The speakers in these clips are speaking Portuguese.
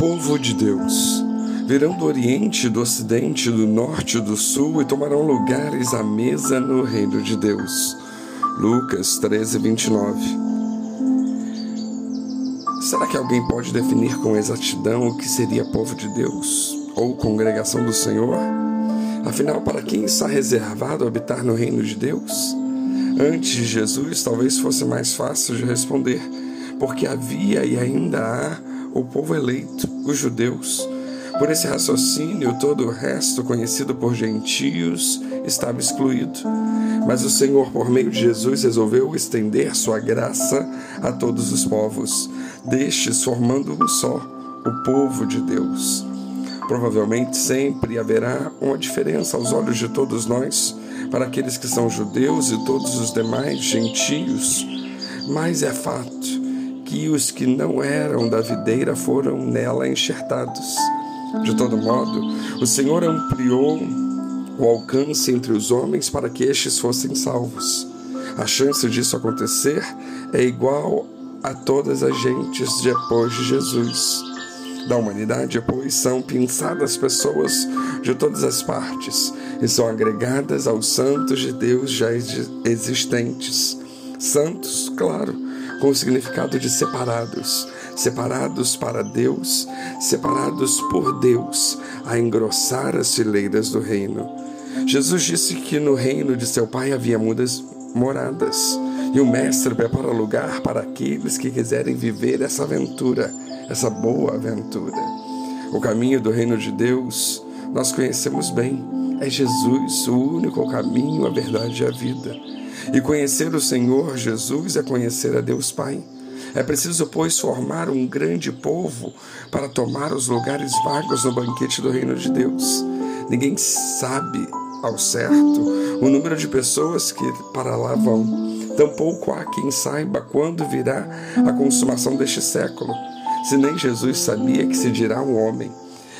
povo de Deus virão do Oriente, do Ocidente, do Norte do Sul e tomarão lugares à mesa no reino de Deus. Lucas 13, 29. Será que alguém pode definir com exatidão o que seria povo de Deus ou congregação do Senhor? Afinal, para quem está reservado habitar no reino de Deus? Antes de Jesus, talvez fosse mais fácil de responder, porque havia e ainda há o povo eleito, os judeus. Por esse raciocínio, todo o resto, conhecido por gentios, estava excluído. Mas o Senhor, por meio de Jesus, resolveu estender sua graça a todos os povos, destes formando um só, o povo de Deus. Provavelmente sempre haverá uma diferença aos olhos de todos nós, para aqueles que são judeus e todos os demais gentios, mas é fato que os que não eram da videira foram nela enxertados. De todo modo, o Senhor ampliou o alcance entre os homens para que estes fossem salvos. A chance disso acontecer é igual a todas as gentes depois de Jesus. Da humanidade, pois, são pinçadas pessoas de todas as partes e são agregadas aos santos de Deus já existentes. Santos, claro com o significado de separados, separados para Deus, separados por Deus, a engrossar as fileiras do reino. Jesus disse que no reino de seu Pai havia muitas moradas, e o Mestre prepara lugar para aqueles que quiserem viver essa aventura, essa boa aventura. O caminho do reino de Deus nós conhecemos bem. É Jesus o único caminho, a verdade e a vida. E conhecer o Senhor Jesus é conhecer a Deus Pai. É preciso, pois, formar um grande povo para tomar os lugares vagos no banquete do reino de Deus. Ninguém sabe ao certo o número de pessoas que para lá vão. Tampouco há quem saiba quando virá a consumação deste século, se nem Jesus sabia que se dirá um homem.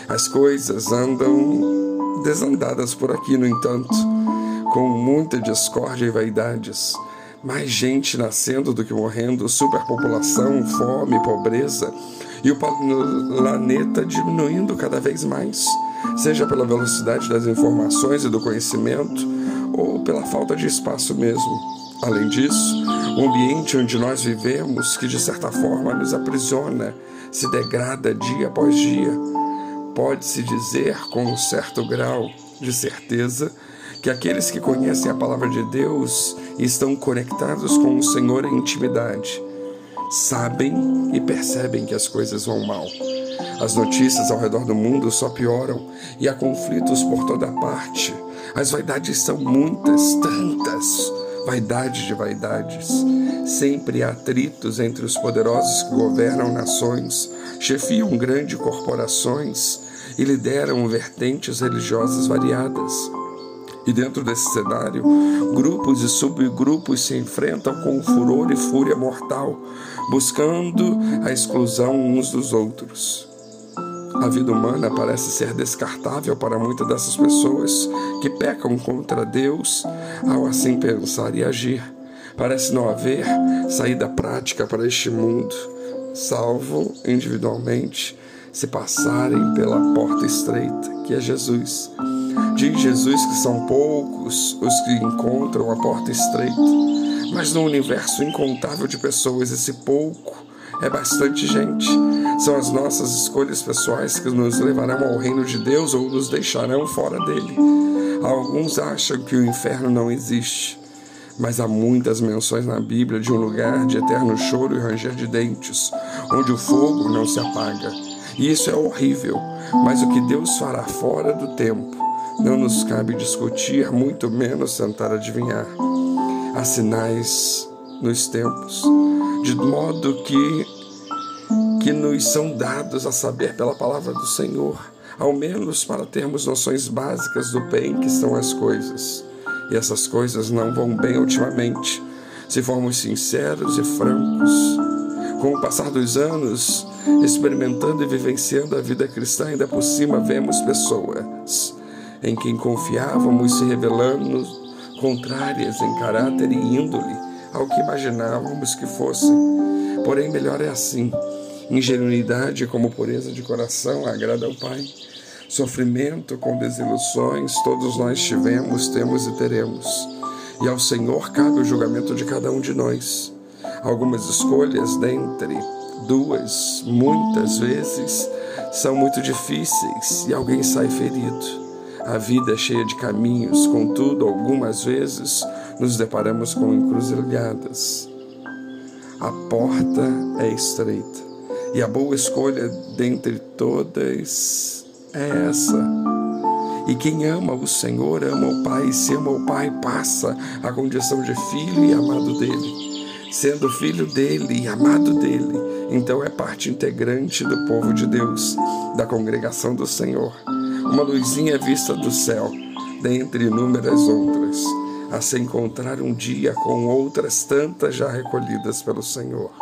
As coisas andam desandadas por aqui, no entanto com muita discórdia e vaidades, mais gente nascendo do que morrendo, superpopulação, fome, pobreza, e o planeta diminuindo cada vez mais, seja pela velocidade das informações e do conhecimento, ou pela falta de espaço mesmo. Além disso, o ambiente onde nós vivemos, que de certa forma nos aprisiona, se degrada dia após dia. Pode-se dizer com um certo grau de certeza que aqueles que conhecem a palavra de Deus e estão conectados com o Senhor em intimidade sabem e percebem que as coisas vão mal. As notícias ao redor do mundo só pioram e há conflitos por toda parte. As vaidades são muitas, tantas. Vaidade de vaidades. Sempre há atritos entre os poderosos que governam nações, chefiam grandes corporações e lideram vertentes religiosas variadas. E dentro desse cenário, grupos e subgrupos se enfrentam com furor e fúria mortal, buscando a exclusão uns dos outros. A vida humana parece ser descartável para muitas dessas pessoas que pecam contra Deus ao assim pensar e agir. Parece não haver saída prática para este mundo, salvo individualmente se passarem pela porta estreita, que é Jesus. Diz Jesus que são poucos os que encontram a porta estreita, mas no universo incontável de pessoas, esse pouco é bastante gente. São as nossas escolhas pessoais que nos levarão ao reino de Deus ou nos deixarão fora dele. Alguns acham que o inferno não existe, mas há muitas menções na Bíblia de um lugar de eterno choro e ranger de dentes, onde o fogo não se apaga. E isso é horrível, mas o que Deus fará fora do tempo não nos cabe discutir, muito menos tentar adivinhar. Há sinais nos tempos, de modo que que nos são dados a saber pela palavra do Senhor, ao menos para termos noções básicas do bem que são as coisas. E essas coisas não vão bem ultimamente, se formos sinceros e francos. Com o passar dos anos, experimentando e vivenciando a vida cristã, ainda por cima vemos pessoas em quem confiávamos se revelando contrárias em caráter e índole ao que imaginávamos que fossem. Porém, melhor é assim. Ingenuidade como pureza de coração agrada ao Pai. Sofrimento com desilusões todos nós tivemos, temos e teremos. E ao Senhor cabe o julgamento de cada um de nós. Algumas escolhas dentre duas, muitas vezes, são muito difíceis e alguém sai ferido. A vida é cheia de caminhos, contudo, algumas vezes nos deparamos com encruzilhadas. A porta é estreita e a boa escolha dentre todas é essa. E quem ama o Senhor ama o Pai, e se ama o Pai, passa a condição de filho e amado dele. Sendo filho dele e amado dele, então é parte integrante do povo de Deus, da congregação do Senhor. Uma luzinha vista do céu, dentre inúmeras outras, a se encontrar um dia com outras tantas já recolhidas pelo Senhor.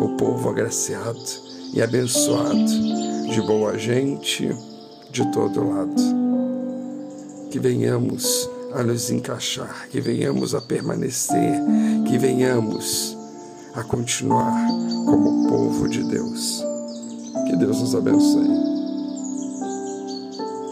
O povo agraciado e abençoado, de boa gente, de todo lado. Que venhamos a nos encaixar, que venhamos a permanecer, que venhamos a continuar como povo de Deus. Que Deus nos abençoe.